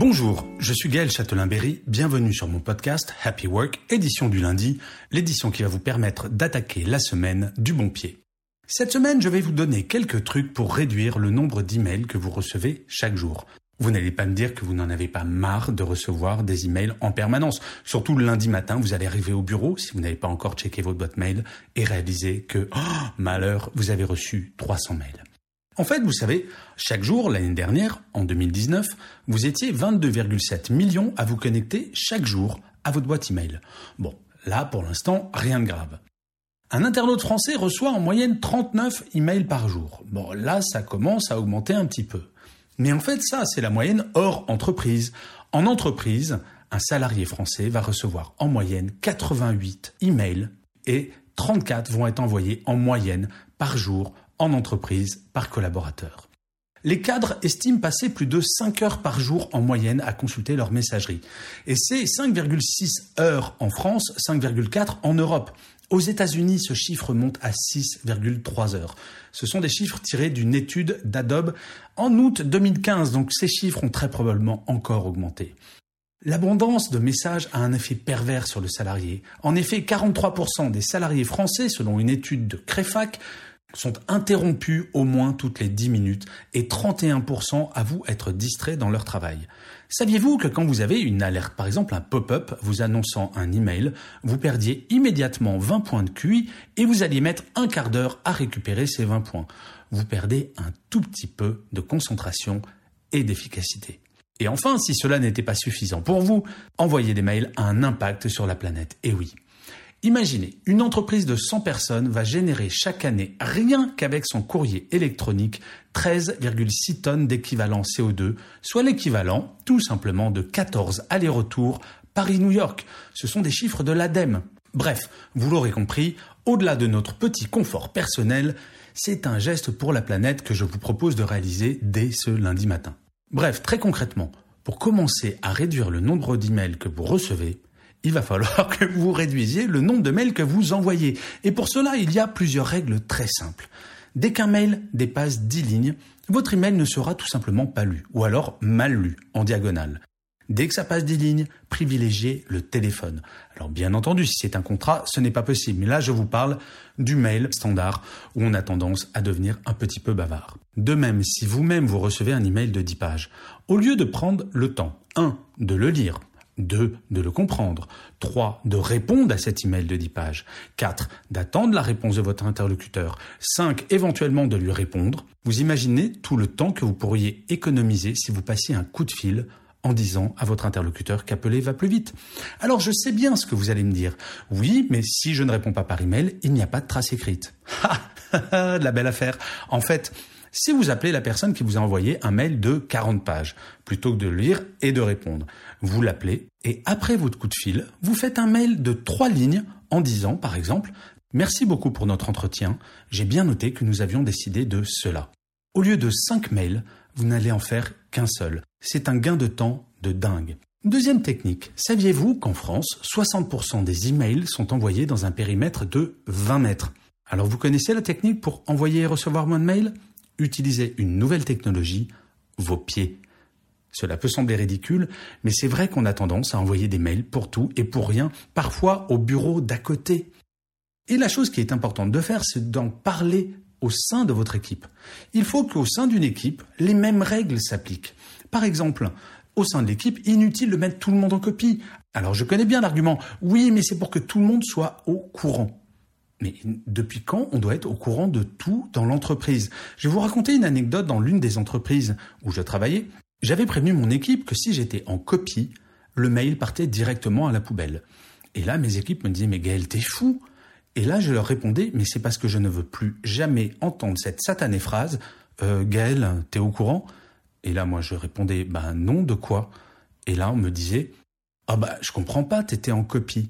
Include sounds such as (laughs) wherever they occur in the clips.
Bonjour, je suis Gaël Châtelain-Berry, bienvenue sur mon podcast Happy Work, édition du lundi, l'édition qui va vous permettre d'attaquer la semaine du bon pied. Cette semaine, je vais vous donner quelques trucs pour réduire le nombre d'emails que vous recevez chaque jour. Vous n'allez pas me dire que vous n'en avez pas marre de recevoir des emails en permanence. Surtout le lundi matin, vous allez arriver au bureau si vous n'avez pas encore checké votre boîte mail et réaliser que, oh, malheur, vous avez reçu 300 mails. En fait, vous savez, chaque jour, l'année dernière, en 2019, vous étiez 22,7 millions à vous connecter chaque jour à votre boîte email. Bon, là, pour l'instant, rien de grave. Un internaute français reçoit en moyenne 39 emails par jour. Bon, là, ça commence à augmenter un petit peu. Mais en fait, ça, c'est la moyenne hors entreprise. En entreprise, un salarié français va recevoir en moyenne 88 emails et 34 vont être envoyés en moyenne par jour en entreprise par collaborateur. Les cadres estiment passer plus de 5 heures par jour en moyenne à consulter leur messagerie. Et c'est 5,6 heures en France, 5,4 en Europe. Aux États-Unis, ce chiffre monte à 6,3 heures. Ce sont des chiffres tirés d'une étude d'Adobe en août 2015, donc ces chiffres ont très probablement encore augmenté. L'abondance de messages a un effet pervers sur le salarié. En effet, 43% des salariés français, selon une étude de Créfac, sont interrompus au moins toutes les 10 minutes et 31% avouent être distraits dans leur travail. Saviez-vous que quand vous avez une alerte, par exemple un pop-up vous annonçant un email, vous perdiez immédiatement 20 points de QI et vous alliez mettre un quart d'heure à récupérer ces 20 points? Vous perdez un tout petit peu de concentration et d'efficacité. Et enfin, si cela n'était pas suffisant pour vous, envoyer des mails a un impact sur la planète. Et oui, Imaginez, une entreprise de 100 personnes va générer chaque année, rien qu'avec son courrier électronique, 13,6 tonnes d'équivalent CO2, soit l'équivalent tout simplement de 14 allers-retours Paris-New York. Ce sont des chiffres de l'ADEME. Bref, vous l'aurez compris, au-delà de notre petit confort personnel, c'est un geste pour la planète que je vous propose de réaliser dès ce lundi matin. Bref, très concrètement, pour commencer à réduire le nombre d'emails que vous recevez, il va falloir que vous réduisiez le nombre de mails que vous envoyez. Et pour cela, il y a plusieurs règles très simples. Dès qu'un mail dépasse 10 lignes, votre email ne sera tout simplement pas lu, ou alors mal lu, en diagonale. Dès que ça passe 10 lignes, privilégiez le téléphone. Alors bien entendu, si c'est un contrat, ce n'est pas possible. Mais là, je vous parle du mail standard où on a tendance à devenir un petit peu bavard. De même, si vous-même vous recevez un email de 10 pages, au lieu de prendre le temps, 1. de le lire, 2. De le comprendre. 3. De répondre à cet email de 10 pages. 4. D'attendre la réponse de votre interlocuteur. 5. Éventuellement de lui répondre. Vous imaginez tout le temps que vous pourriez économiser si vous passiez un coup de fil en disant à votre interlocuteur qu'appeler va plus vite. Alors je sais bien ce que vous allez me dire. Oui, mais si je ne réponds pas par email, il n'y a pas de trace écrite. (laughs) (laughs) de la belle affaire. En fait, si vous appelez la personne qui vous a envoyé un mail de 40 pages, plutôt que de le lire et de répondre, vous l'appelez et après votre coup de fil, vous faites un mail de trois lignes en disant, par exemple, Merci beaucoup pour notre entretien, j'ai bien noté que nous avions décidé de cela. Au lieu de cinq mails, vous n'allez en faire qu'un seul. C'est un gain de temps de dingue. Deuxième technique, saviez-vous qu'en France, 60% des emails sont envoyés dans un périmètre de 20 mètres? Alors vous connaissez la technique pour envoyer et recevoir moins de mails? Utilisez une nouvelle technologie, vos pieds. Cela peut sembler ridicule, mais c'est vrai qu'on a tendance à envoyer des mails pour tout et pour rien, parfois au bureau d'à côté. Et la chose qui est importante de faire, c'est d'en parler au sein de votre équipe. Il faut qu'au sein d'une équipe, les mêmes règles s'appliquent. Par exemple, au sein de l'équipe, inutile de mettre tout le monde en copie. Alors je connais bien l'argument, oui, mais c'est pour que tout le monde soit au courant. Mais depuis quand on doit être au courant de tout dans l'entreprise? Je vais vous raconter une anecdote dans l'une des entreprises où je travaillais. J'avais prévenu mon équipe que si j'étais en copie, le mail partait directement à la poubelle. Et là, mes équipes me disaient, mais Gaël, t'es fou Et là, je leur répondais, mais c'est parce que je ne veux plus jamais entendre cette satanée phrase, euh, Gaël, t'es au courant? Et là, moi, je répondais, ben non, de quoi? Et là, on me disait, ah bah, je comprends pas, t'étais en copie.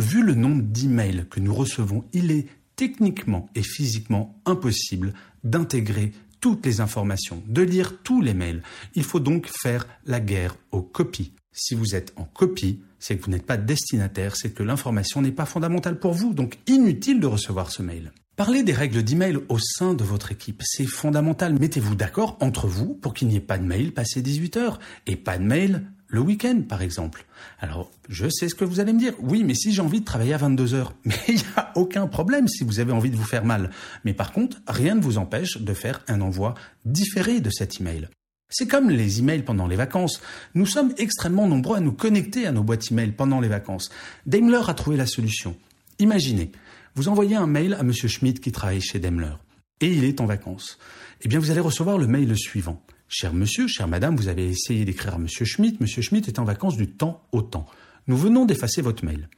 Vu le nombre d'emails que nous recevons, il est techniquement et physiquement impossible d'intégrer toutes les informations, de lire tous les mails. Il faut donc faire la guerre aux copies. Si vous êtes en copie, c'est que vous n'êtes pas destinataire, c'est que l'information n'est pas fondamentale pour vous, donc inutile de recevoir ce mail. Parlez des règles d'email au sein de votre équipe, c'est fondamental. Mettez-vous d'accord entre vous pour qu'il n'y ait pas de mail passé 18 heures et pas de mail le week-end, par exemple. Alors, je sais ce que vous allez me dire. Oui, mais si j'ai envie de travailler à 22 heures, (laughs) mais il n'y a aucun problème si vous avez envie de vous faire mal. Mais par contre, rien ne vous empêche de faire un envoi différé de cet email. C'est comme les emails pendant les vacances. Nous sommes extrêmement nombreux à nous connecter à nos boîtes email pendant les vacances. Daimler a trouvé la solution. Imaginez, vous envoyez un mail à Monsieur Schmidt qui travaille chez Daimler et il est en vacances. Eh bien, vous allez recevoir le mail suivant. Cher monsieur, chère madame, vous avez essayé d'écrire à monsieur Schmitt. Monsieur Schmitt est en vacances du temps au temps. Nous venons d'effacer votre mail.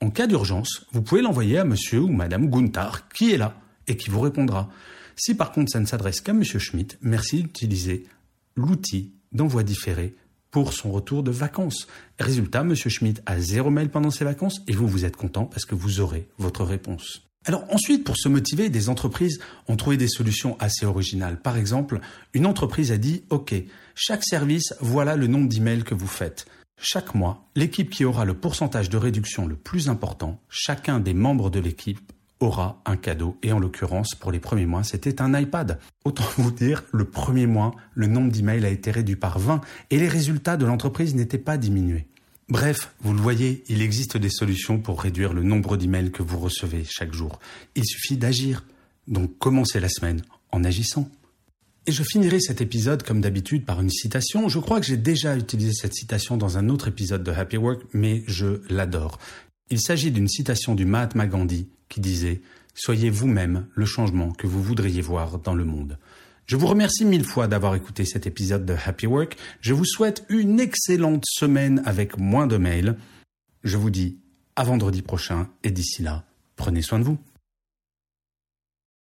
En cas d'urgence, vous pouvez l'envoyer à monsieur ou madame Gunther, qui est là et qui vous répondra. Si par contre ça ne s'adresse qu'à monsieur Schmitt, merci d'utiliser l'outil d'envoi différé pour son retour de vacances. Résultat, monsieur Schmitt a zéro mail pendant ses vacances et vous, vous êtes content parce que vous aurez votre réponse. Alors ensuite, pour se motiver, des entreprises ont trouvé des solutions assez originales. Par exemple, une entreprise a dit, OK, chaque service, voilà le nombre d'emails que vous faites. Chaque mois, l'équipe qui aura le pourcentage de réduction le plus important, chacun des membres de l'équipe aura un cadeau. Et en l'occurrence, pour les premiers mois, c'était un iPad. Autant vous dire, le premier mois, le nombre d'emails a été réduit par 20 et les résultats de l'entreprise n'étaient pas diminués. Bref, vous le voyez, il existe des solutions pour réduire le nombre d'emails que vous recevez chaque jour. Il suffit d'agir. Donc commencez la semaine en agissant. Et je finirai cet épisode comme d'habitude par une citation. Je crois que j'ai déjà utilisé cette citation dans un autre épisode de Happy Work, mais je l'adore. Il s'agit d'une citation du Mahatma Gandhi qui disait Soyez vous-même le changement que vous voudriez voir dans le monde. Je vous remercie mille fois d'avoir écouté cet épisode de Happy Work. Je vous souhaite une excellente semaine avec moins de mails. Je vous dis à vendredi prochain et d'ici là, prenez soin de vous.